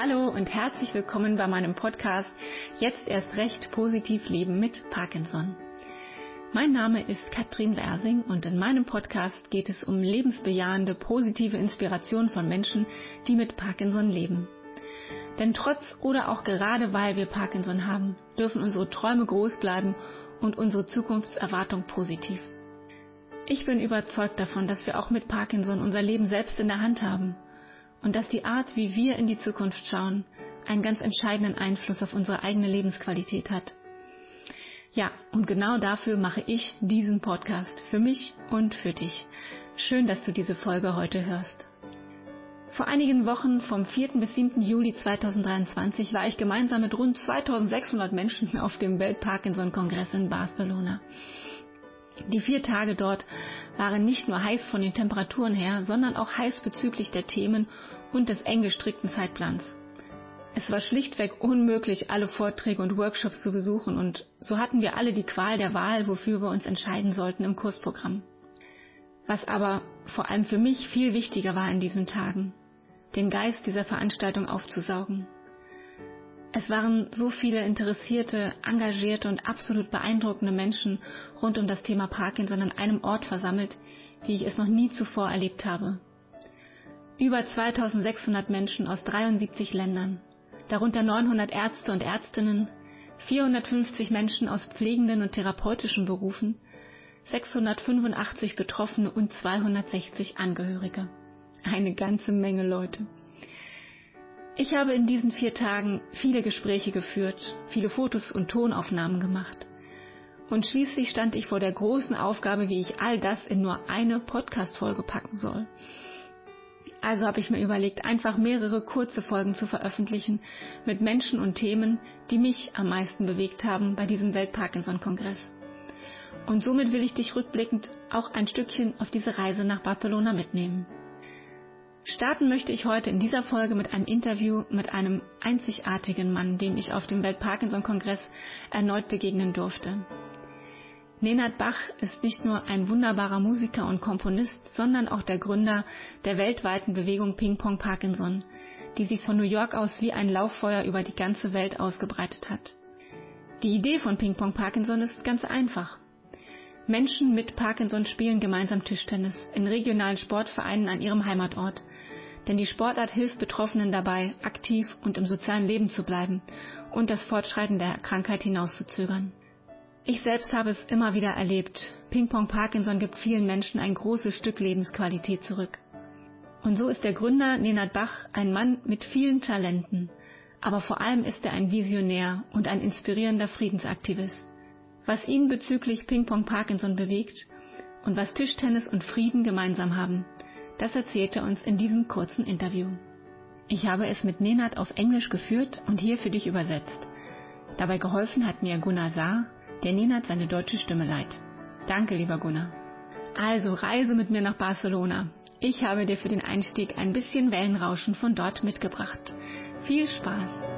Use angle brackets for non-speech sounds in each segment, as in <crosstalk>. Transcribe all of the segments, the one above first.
Hallo und herzlich willkommen bei meinem Podcast Jetzt erst recht positiv leben mit Parkinson. Mein Name ist Katrin Wersing und in meinem Podcast geht es um lebensbejahende, positive Inspiration von Menschen, die mit Parkinson leben. Denn trotz oder auch gerade weil wir Parkinson haben, dürfen unsere Träume groß bleiben und unsere Zukunftserwartung positiv. Ich bin überzeugt davon, dass wir auch mit Parkinson unser Leben selbst in der Hand haben und dass die Art, wie wir in die Zukunft schauen, einen ganz entscheidenden Einfluss auf unsere eigene Lebensqualität hat. Ja, und genau dafür mache ich diesen Podcast, für mich und für dich. Schön, dass du diese Folge heute hörst. Vor einigen Wochen, vom 4. bis 7. Juli 2023, war ich gemeinsam mit rund 2600 Menschen auf dem Welt-Parkinson-Kongress in Barcelona. Die vier Tage dort waren nicht nur heiß von den Temperaturen her, sondern auch heiß bezüglich der Themen und des eng gestrickten Zeitplans. Es war schlichtweg unmöglich, alle Vorträge und Workshops zu besuchen und so hatten wir alle die Qual der Wahl, wofür wir uns entscheiden sollten im Kursprogramm. Was aber vor allem für mich viel wichtiger war in diesen Tagen, den Geist dieser Veranstaltung aufzusaugen. Es waren so viele interessierte, engagierte und absolut beeindruckende Menschen rund um das Thema Parkinson an einem Ort versammelt, wie ich es noch nie zuvor erlebt habe. Über 2600 Menschen aus 73 Ländern, darunter 900 Ärzte und Ärztinnen, 450 Menschen aus pflegenden und therapeutischen Berufen, 685 Betroffene und 260 Angehörige. Eine ganze Menge Leute. Ich habe in diesen vier Tagen viele Gespräche geführt, viele Fotos und Tonaufnahmen gemacht. Und schließlich stand ich vor der großen Aufgabe, wie ich all das in nur eine Podcast-Folge packen soll. Also habe ich mir überlegt, einfach mehrere kurze Folgen zu veröffentlichen mit Menschen und Themen, die mich am meisten bewegt haben bei diesem Welt-Parkinson-Kongress. Und somit will ich dich rückblickend auch ein Stückchen auf diese Reise nach Barcelona mitnehmen. Starten möchte ich heute in dieser Folge mit einem Interview mit einem einzigartigen Mann, dem ich auf dem Welt-Parkinson-Kongress erneut begegnen durfte. Nenad Bach ist nicht nur ein wunderbarer Musiker und Komponist, sondern auch der Gründer der weltweiten Bewegung Ping Pong Parkinson, die sich von New York aus wie ein Lauffeuer über die ganze Welt ausgebreitet hat. Die Idee von Ping Pong Parkinson ist ganz einfach. Menschen mit Parkinson spielen gemeinsam Tischtennis in regionalen Sportvereinen an ihrem Heimatort. Denn die Sportart hilft Betroffenen dabei, aktiv und im sozialen Leben zu bleiben und das Fortschreiten der Krankheit hinauszuzögern. Ich selbst habe es immer wieder erlebt. Ping-Pong Parkinson gibt vielen Menschen ein großes Stück Lebensqualität zurück. Und so ist der Gründer Nenad Bach ein Mann mit vielen Talenten. Aber vor allem ist er ein Visionär und ein inspirierender Friedensaktivist. Was ihn bezüglich Ping-Pong Parkinson bewegt und was Tischtennis und Frieden gemeinsam haben, das erzählt er uns in diesem kurzen Interview. Ich habe es mit Nenad auf Englisch geführt und hier für dich übersetzt. Dabei geholfen hat mir Gunnar Saar, der Nenad seine deutsche Stimme leiht. Danke, lieber Gunnar. Also reise mit mir nach Barcelona. Ich habe dir für den Einstieg ein bisschen Wellenrauschen von dort mitgebracht. Viel Spaß!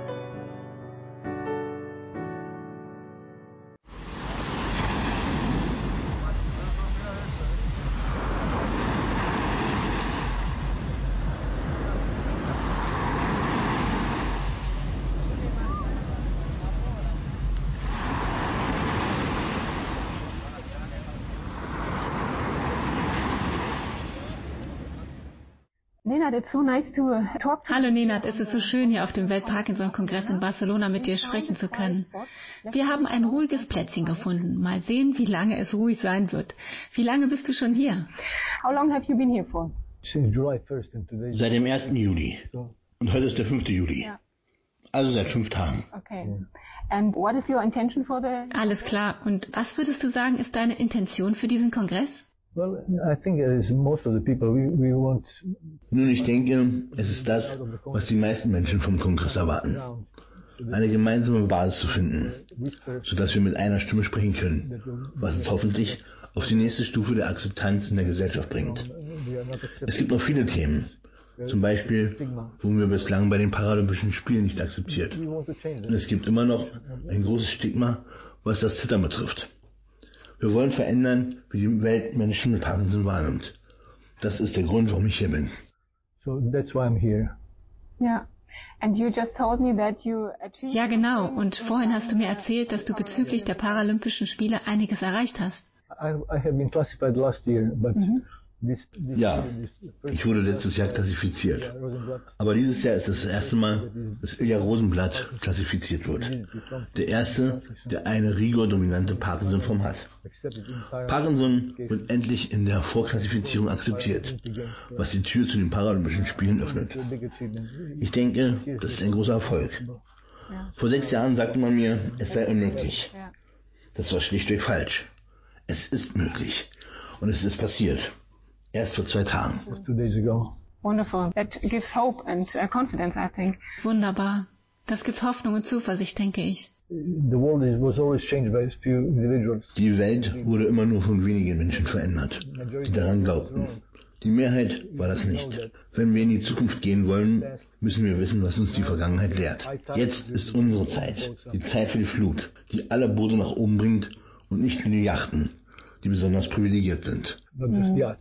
Nenad, it's so nice to talk to Hallo Nenad, es ist so schön, hier auf dem Welt-Parkinson-Kongress in Barcelona mit dir sprechen zu können. Wir haben ein ruhiges Plätzchen gefunden. Mal sehen, wie lange es ruhig sein wird. Wie lange bist du schon hier? How long have you been here for? Seit dem 1. Juli. Und heute ist der 5. Juli. Also seit fünf Tagen. Okay. And what is your intention for the Alles klar. Und was würdest du sagen, ist deine Intention für diesen Kongress? Nun, ich denke, es ist das, was die meisten Menschen vom Kongress erwarten. Eine gemeinsame Basis zu finden, sodass wir mit einer Stimme sprechen können, was uns hoffentlich auf die nächste Stufe der Akzeptanz in der Gesellschaft bringt. Es gibt noch viele Themen, zum Beispiel wurden wir bislang bei den Paralympischen Spielen nicht akzeptiert. Und es gibt immer noch ein großes Stigma, was das Zittern betrifft. Wir wollen verändern, wie die Welt Menschen mit Parkinson wahrnimmt. Das ist der Grund, warum ich hier bin. So that's why I'm here. Ja. Ja, genau. Und vorhin hast du mir erzählt, dass du bezüglich der Paralympischen Spiele einiges erreicht hast. I, I have been classified last year, but mhm. Ja, ich wurde letztes Jahr klassifiziert. Aber dieses Jahr ist das erste Mal, dass Ilja Rosenblatt klassifiziert wird. Der erste, der eine Rigor-dominante Parkinson-Form hat. Parkinson wird endlich in der Vorklassifizierung akzeptiert, was die Tür zu den Paralympischen Spielen öffnet. Ich denke, das ist ein großer Erfolg. Vor sechs Jahren sagte man mir, es sei unmöglich. Das war schlichtweg falsch. Es ist möglich. Und es ist passiert. Erst vor zwei Tagen. Two days ago. Wonderful. That gives hope and uh, confidence, I think. Wunderbar. Das gibt Hoffnung und Zuversicht, denke ich. Die Welt wurde immer nur von wenigen Menschen verändert, die daran glaubten. Die Mehrheit war das nicht. Wenn wir in die Zukunft gehen wollen, müssen wir wissen, was uns die Vergangenheit lehrt. Jetzt ist unsere Zeit, die Zeit für die Flut, die alle Boote nach oben bringt und nicht nur die Yachten, die besonders privilegiert sind. Ja,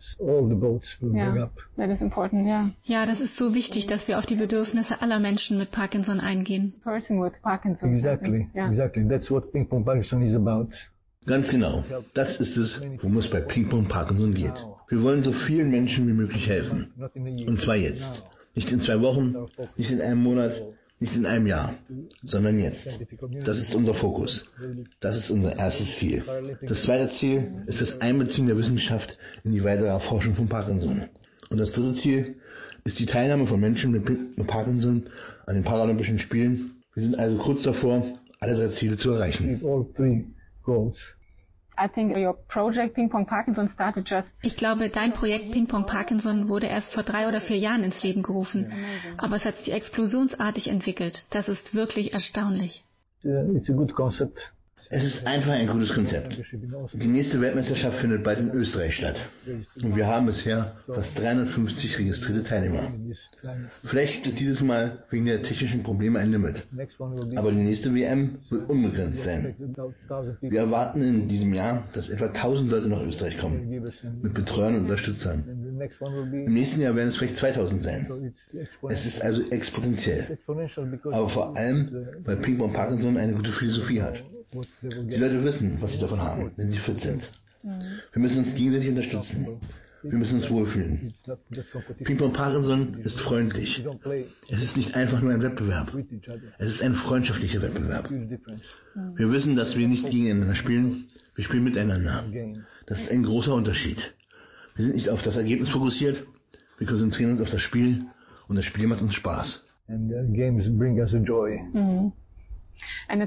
that is important, yeah. ja, das ist so wichtig, dass wir auf die Bedürfnisse aller Menschen mit Parkinson eingehen. Person with Parkinson. Exactly, yeah. exactly. That's what Ping Pong Parkinson is about. Ganz genau. Das ist es, worum es bei Ping Pong Parkinson geht. Wir wollen so vielen Menschen wie möglich helfen. Und zwar jetzt. Nicht in zwei Wochen, nicht in einem Monat, nicht in einem Jahr, sondern jetzt. Das ist unser Fokus. Das ist unser erstes Ziel. Das zweite Ziel ist das Einbeziehen der Wissenschaft in die weitere Erforschung von Parkinson. Und das dritte Ziel ist die Teilnahme von Menschen mit Parkinson an den Paralympischen Spielen. Wir sind also kurz davor, alle drei Ziele zu erreichen. Ich glaube, dein Projekt Ping Pong Parkinson wurde erst vor drei oder vier Jahren ins Leben gerufen. Aber es hat sich explosionsartig entwickelt. Das ist wirklich erstaunlich. It's a good concept. Es ist einfach ein gutes Konzept. Die nächste Weltmeisterschaft findet bald in Österreich statt. Und wir haben bisher fast 350 registrierte Teilnehmer. Vielleicht gibt es dieses Mal wegen der technischen Probleme ein Limit. Aber die nächste WM wird unbegrenzt sein. Wir erwarten in diesem Jahr, dass etwa 1000 Leute nach Österreich kommen. Mit Betreuern und Unterstützern. Im nächsten Jahr werden es vielleicht 2000 sein. Es ist also exponentiell. Aber vor allem, weil Ping Pong Parkinson eine gute Philosophie hat. Die Leute wissen, was sie davon haben, wenn sie fit sind. Wir müssen uns gegenseitig unterstützen. Wir müssen uns wohlfühlen. Ping-Pong Parkinson ist freundlich. Es ist nicht einfach nur ein Wettbewerb. Es ist ein freundschaftlicher Wettbewerb. Wir wissen, dass wir nicht gegeneinander spielen, wir spielen miteinander. Das ist ein großer Unterschied. Wir sind nicht auf das Ergebnis fokussiert, wir konzentrieren uns auf das Spiel und das Spiel macht uns Spaß. And games bring us a joy. Mhm. Und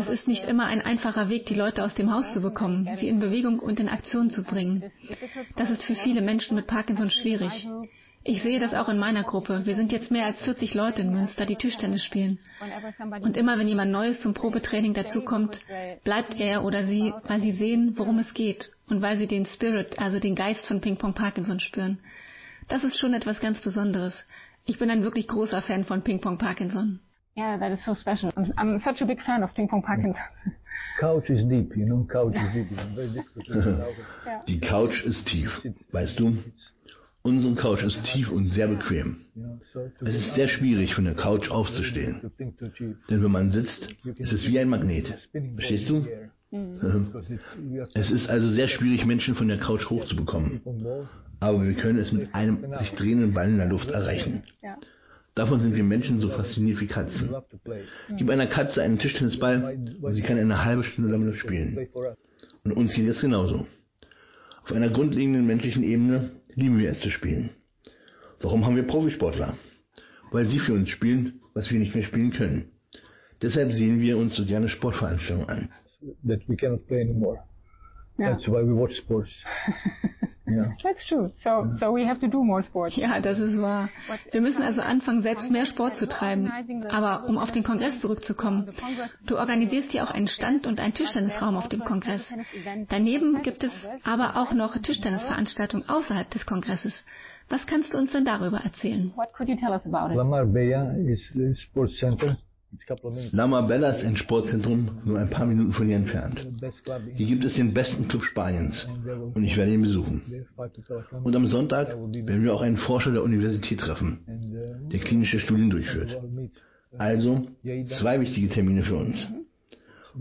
es ist nicht immer ein einfacher Weg, die Leute aus dem Haus zu bekommen, sie in Bewegung und in Aktion zu bringen. Das ist für viele Menschen mit Parkinson schwierig. Ich sehe das auch in meiner Gruppe. Wir sind jetzt mehr als 40 Leute in Münster, die Tischtennis spielen. Und immer wenn jemand Neues zum Probetraining dazukommt, bleibt er oder sie, weil sie sehen, worum es geht und weil sie den Spirit, also den Geist von Ping Pong Parkinson spüren. Das ist schon etwas ganz Besonderes. Ich bin ein wirklich großer Fan von Ping Pong Parkinson. Yeah, that is so special. I'm, I'm such a big fan of Ping Pong Parkinson. Couch is deep, you know, couch is deep. <laughs> Die Couch ist tief, weißt du? Unsere Couch ist tief und sehr bequem. Es ist sehr schwierig, von der Couch aufzustehen. Denn wenn man sitzt, ist es wie ein Magnet. Verstehst du? Mhm. Es ist also sehr schwierig, Menschen von der Couch hochzubekommen. Aber wir können es mit einem sich drehenden Ball in der Luft erreichen. Davon sind wir Menschen so fasziniert wie Katzen. Gib einer Katze einen Tischtennisball und sie kann eine halbe Stunde damit spielen. Und uns geht es genauso. Auf einer grundlegenden menschlichen Ebene lieben wir es zu spielen. Warum haben wir Profisportler? Weil sie für uns spielen, was wir nicht mehr spielen können. Deshalb sehen wir uns so gerne Sportveranstaltungen an. Yeah. That's why we watch sports. <laughs> Yeah. That's true. So, so we have to do more sport. Ja, das ist wahr. Wir müssen also anfangen, selbst mehr Sport zu treiben. Aber um auf den Kongress zurückzukommen, du organisierst ja auch einen Stand und einen Tischtennisraum auf dem Kongress. Daneben gibt es aber auch noch Tischtennisveranstaltungen außerhalb des Kongresses. Was kannst du uns denn darüber erzählen? What could you tell us about it? Lamar Beya is sports center. Lama ist ein Sportzentrum nur ein paar Minuten von hier entfernt. Hier gibt es den besten Club Spaniens und ich werde ihn besuchen. Und am Sonntag werden wir auch einen Forscher der Universität treffen. der klinische Studien durchführt. Also zwei wichtige Termine für uns.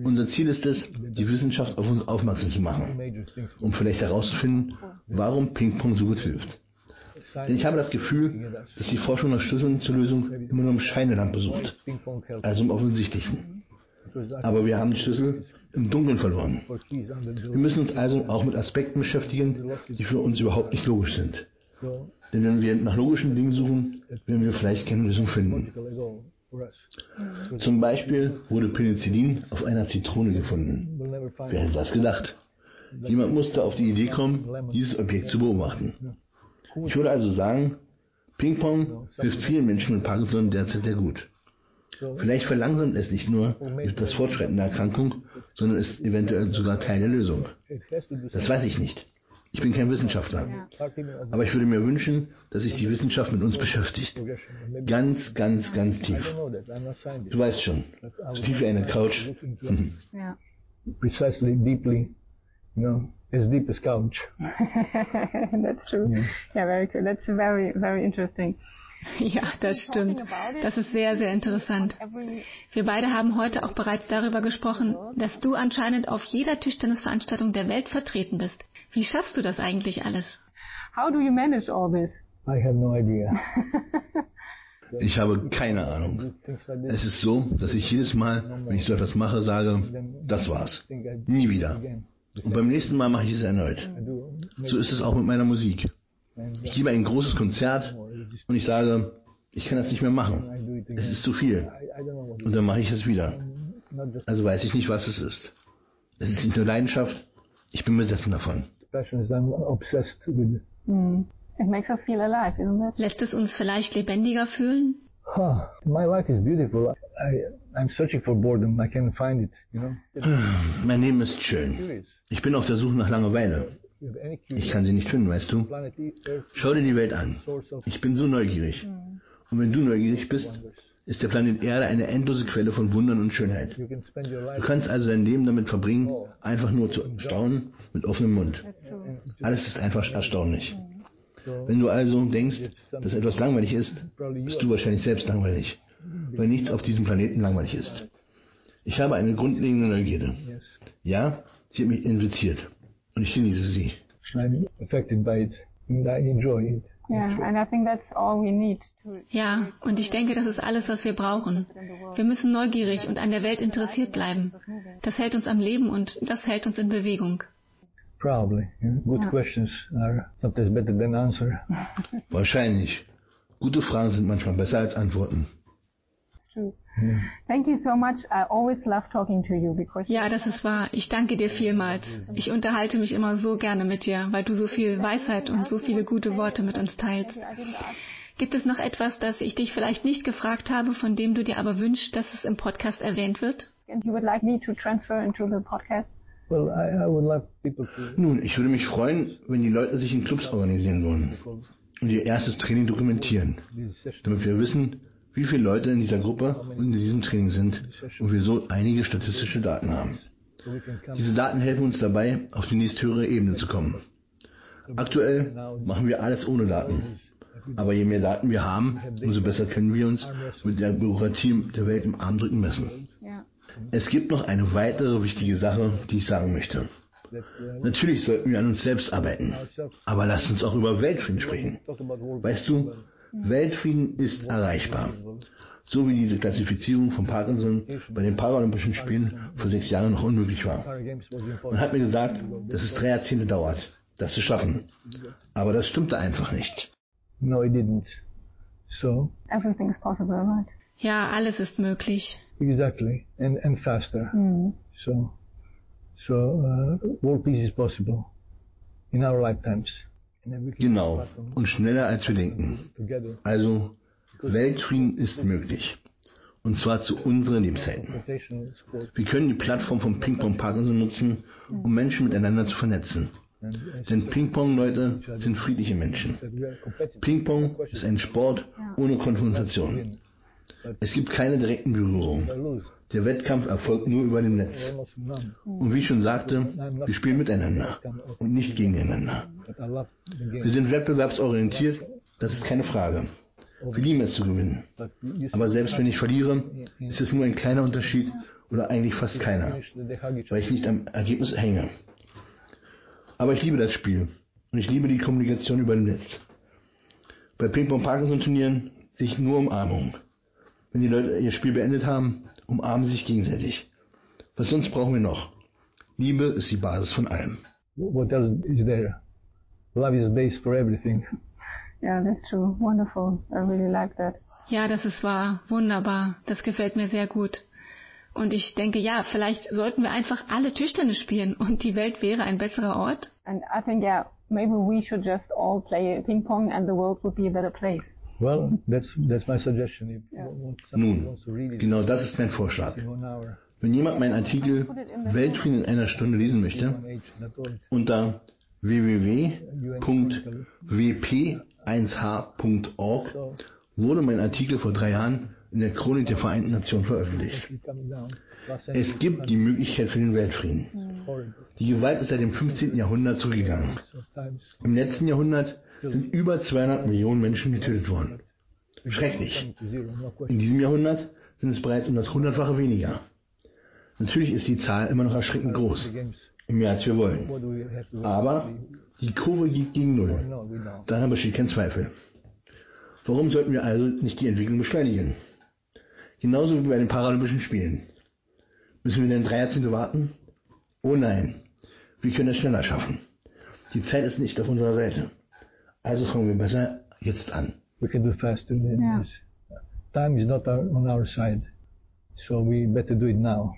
Unser Ziel ist es, die Wissenschaft auf uns aufmerksam zu machen, um vielleicht herauszufinden, warum Ping-Pong so gut hilft. Denn ich habe das Gefühl, dass die Forschung nach Schlüsseln zur Lösung immer nur im Scheinelampe sucht, also im Offensichtlichen. Aber wir haben die Schlüssel im Dunkeln verloren. Wir müssen uns also auch mit Aspekten beschäftigen, die für uns überhaupt nicht logisch sind. Denn wenn wir nach logischen Dingen suchen, werden wir vielleicht keine Lösung finden. Zum Beispiel wurde Penicillin auf einer Zitrone gefunden. Wer hätte das gedacht? Jemand musste auf die Idee kommen, dieses Objekt zu beobachten. Ich würde also sagen, Ping-Pong hilft vielen Menschen mit Parkinson derzeit sehr gut. Vielleicht verlangsamt es nicht nur das Fortschreiten der Erkrankung, sondern ist eventuell sogar Teil der Lösung. Das weiß ich nicht. Ich bin kein Wissenschaftler. Aber ich würde mir wünschen, dass sich die Wissenschaft mit uns beschäftigt. Ganz, ganz, ganz tief. Du weißt schon, so tief wie eine Couch. <laughs> Ja. precisely deeply, know, as deep as couch. <laughs> That's true. Yeah. Yeah, very good. That's very, very interesting. <laughs> Ja, das stimmt. Das ist sehr, sehr interessant. Wir beide haben heute auch bereits darüber gesprochen, dass du anscheinend auf jeder Tischtennisveranstaltung der Welt vertreten bist. Wie schaffst du das eigentlich alles? How do you manage all this? I have no idea. <laughs> Ich habe keine Ahnung. Es ist so, dass ich jedes Mal, wenn ich so etwas mache, sage, das war's. Nie wieder. Und beim nächsten Mal mache ich es erneut. So ist es auch mit meiner Musik. Ich gebe ein großes Konzert und ich sage, ich kann das nicht mehr machen. Es ist zu viel. Und dann mache ich es wieder. Also weiß ich nicht, was es ist. Es ist nicht nur Leidenschaft, ich bin besessen davon. Mm. It makes us feel alive, isn't it? Lässt es uns vielleicht lebendiger fühlen? Huh, my life is beautiful. I, I'm searching for boredom. I can't find it, you know. <sighs> Mein Leben ist schön. Ich bin auf der Suche nach Langeweile. Ich kann sie nicht finden, weißt du? Schau dir die Welt an. Ich bin so neugierig. Und wenn du neugierig bist, ist der Planet Erde eine endlose Quelle von Wundern und Schönheit. Du kannst also dein Leben damit verbringen, einfach nur zu staunen mit offenem Mund. Alles ist einfach erstaunlich. Wenn du also denkst, dass etwas langweilig ist, bist du wahrscheinlich selbst langweilig, weil nichts auf diesem Planeten langweilig ist. Ich habe eine grundlegende Neugierde. Ja, sie hat mich infiziert und ich genieße sie. I'm affected by it and I enjoy it. Ja, und ich denke, das ist alles, was wir brauchen. Wir müssen neugierig und an der Welt interessiert bleiben. Das hält uns am Leben und das hält uns in Bewegung. Probably. yeah. Good Yeah. questions are sometimes better than answer. Wahrscheinlich. Gute Fragen sind manchmal besser als Antworten. True. Thank you so much. I always love talking to you because Ja, das ist wahr. Ich danke dir vielmals. Ich unterhalte mich immer so gerne mit dir, weil du so viel Weisheit und so viele gute Worte mit uns teilst. Gibt es noch etwas, das ich dich vielleicht nicht gefragt habe, von dem du dir aber wünschst, dass es im Podcast erwähnt wird? and you would like me to transfer into the podcast. Well, I, I would love people to Nun, ich würde mich freuen, wenn die Leute sich in Clubs organisieren würden und ihr erstes Training dokumentieren, damit wir wissen, wie viele Leute in dieser Gruppe und in diesem Training sind und wir so einige statistische Daten haben. Diese Daten helfen uns dabei, auf die nächsthöhere Ebene zu kommen. Aktuell machen wir alles ohne Daten. Aber je mehr Daten wir haben, umso besser können wir uns mit der Bürokratie der Welt im Armdrücken messen. Es gibt noch eine weitere wichtige Sache, die ich sagen möchte. Natürlich sollten wir an uns selbst arbeiten. Aber lasst uns auch über Weltfrieden sprechen. Weißt du, Weltfrieden ist erreichbar. So wie diese Klassifizierung von Parkinson bei den Paralympischen Spielen vor sechs Jahren noch unmöglich war. Man hat mir gesagt, dass es drei Jahrzehnte dauert, das zu schaffen. Aber das stimmte einfach nicht. No, it didn't. So Everything is possible, right? Ja, alles ist möglich. exactly, and and faster. Mm. So so uh, world peace is possible in our lifetimes. Genau. Und schneller als wir denken. together. Also, Weltfrieden ist möglich. Und zwar zu unseren sport Wir können die Plattform von Ping-Pong Parkinson nutzen, um Menschen miteinander zu vernetzen. Denn Ping-Pong-Leute sind friedliche Menschen. Ping-Pong ist ein Sport ohne Konfrontation. Es gibt keine direkten Berührungen. Der Wettkampf erfolgt nur über dem Netz. Und wie ich schon sagte, wir spielen miteinander und nicht gegeneinander. Wir sind wettbewerbsorientiert, das ist keine Frage. Wir lieben es zu gewinnen. Aber selbst wenn ich verliere, ist es nur ein kleiner Unterschied oder eigentlich fast keiner, weil ich nicht am Ergebnis hänge. Aber ich liebe das Spiel und ich liebe die Kommunikation über den Netz. Bei Ping-Pong-Parkinson-Turnieren sich nur Umarmung. Wenn die Leute ihr Spiel beendet haben, umarmen sie sich gegenseitig. Was sonst brauchen wir noch? Liebe ist die Basis von allem. What else is there? Love is the base for everything. Yeah, that's true. Wonderful. I really like that. Ja, das ist wahr. Wunderbar. Das gefällt mir sehr gut. Und ich denke, ja, vielleicht sollten wir einfach alle Tischtennis spielen und die Welt wäre ein besserer Ort. And I think, yeah, maybe we should just all play ping pong and the world would be a better place. Well, that's that's my suggestion. If Yeah. someone Nun, wants to read it genau das ist mein Vorschlag. in one hour, Wenn jemand meinen Artikel Weltfrieden in einer Stunde lesen möchte, unter www.wp1h.org wurde mein Artikel vor drei Jahren in der Chronik der Vereinten Nationen veröffentlicht. Es century, gibt die Möglichkeit für den Weltfrieden. horrible. Die Gewalt ist seit dem 15. Jahrhundert zurückgegangen. Im letzten Jahrhundert sind über 200 Millionen Menschen getötet worden. Schrecklich. In diesem Jahrhundert sind es bereits um das Hundertfache weniger. Natürlich ist die Zahl immer noch erschreckend groß, mehr als wir wollen. Aber die Kurve geht gegen Null. Daran besteht kein Zweifel. Warum sollten wir also nicht die Entwicklung beschleunigen? Genauso wie bei den Paralympischen Spielen. Müssen wir denn drei Jahrzehnte warten? Oh nein, wir können es schneller schaffen. Die Zeit ist nicht auf unserer Seite. Also fangen wir besser jetzt an. We can do faster than Yeah. this. Time is not our, on our side, so we better do it now.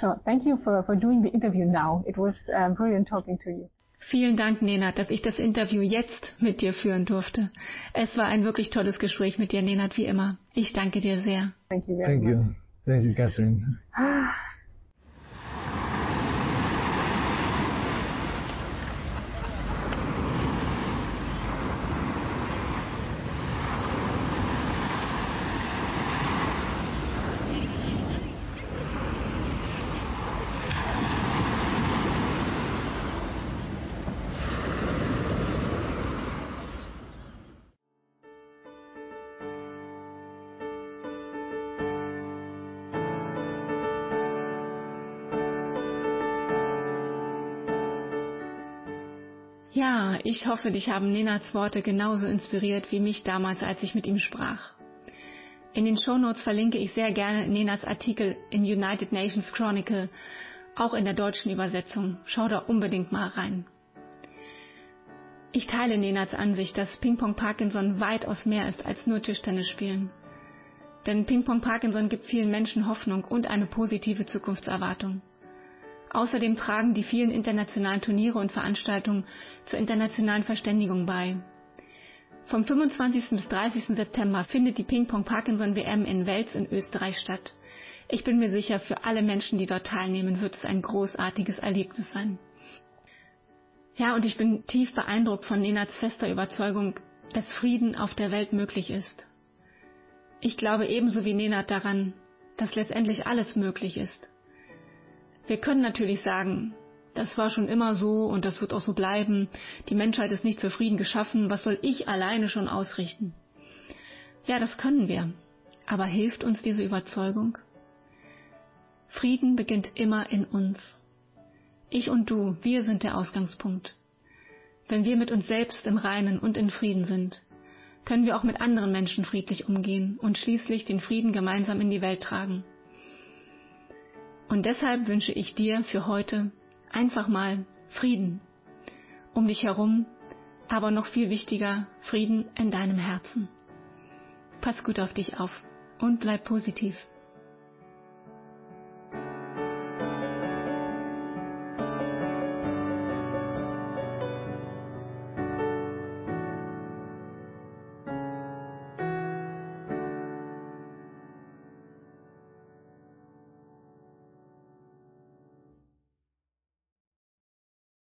So thank you for, for doing the interview now. It was uh, brilliant talking to you. Vielen Dank, Nenad, dass ich das Interview jetzt mit dir führen durfte. Es war ein wirklich tolles Gespräch mit dir, Nenad, wie immer. Ich danke dir sehr. Thank you very Thank much. you. Thank you, Catherine. <sighs> Ja, ich hoffe, dich haben Nenads Worte genauso inspiriert wie mich damals, als ich mit ihm sprach. In den Shownotes verlinke ich sehr gerne Nenads Artikel im United Nations Chronicle, auch in der deutschen Übersetzung. Schau da unbedingt mal rein. Ich teile Nenads Ansicht, dass Ping-Pong Parkinson weitaus mehr ist als nur Tischtennis spielen. Denn Ping-Pong Parkinson gibt vielen Menschen Hoffnung und eine positive Zukunftserwartung. Außerdem tragen die vielen internationalen Turniere und Veranstaltungen zur internationalen Verständigung bei. Vom 25. bis 30. September findet die Ping-Pong Parkinson WM in Wels in Österreich statt. Ich bin mir sicher, für alle Menschen, die dort teilnehmen, wird es ein großartiges Erlebnis sein. Ja, und ich bin tief beeindruckt von Nenats fester Überzeugung, dass Frieden auf der Welt möglich ist. Ich glaube ebenso wie Nenad daran, dass letztendlich alles möglich ist. Wir können natürlich sagen, das war schon immer so und das wird auch so bleiben. Die Menschheit ist nicht für Frieden geschaffen. Was soll ich alleine schon ausrichten? Ja, das können wir. Aber hilft uns diese Überzeugung? Frieden beginnt immer in uns. Ich und du, wir sind der Ausgangspunkt. Wenn wir mit uns selbst im Reinen und in Frieden sind, können wir auch mit anderen Menschen friedlich umgehen und schließlich den Frieden gemeinsam in die Welt tragen. Und deshalb wünsche ich dir für heute einfach mal Frieden um dich herum, aber noch viel wichtiger, Frieden in deinem Herzen. Pass gut auf dich auf und bleib positiv.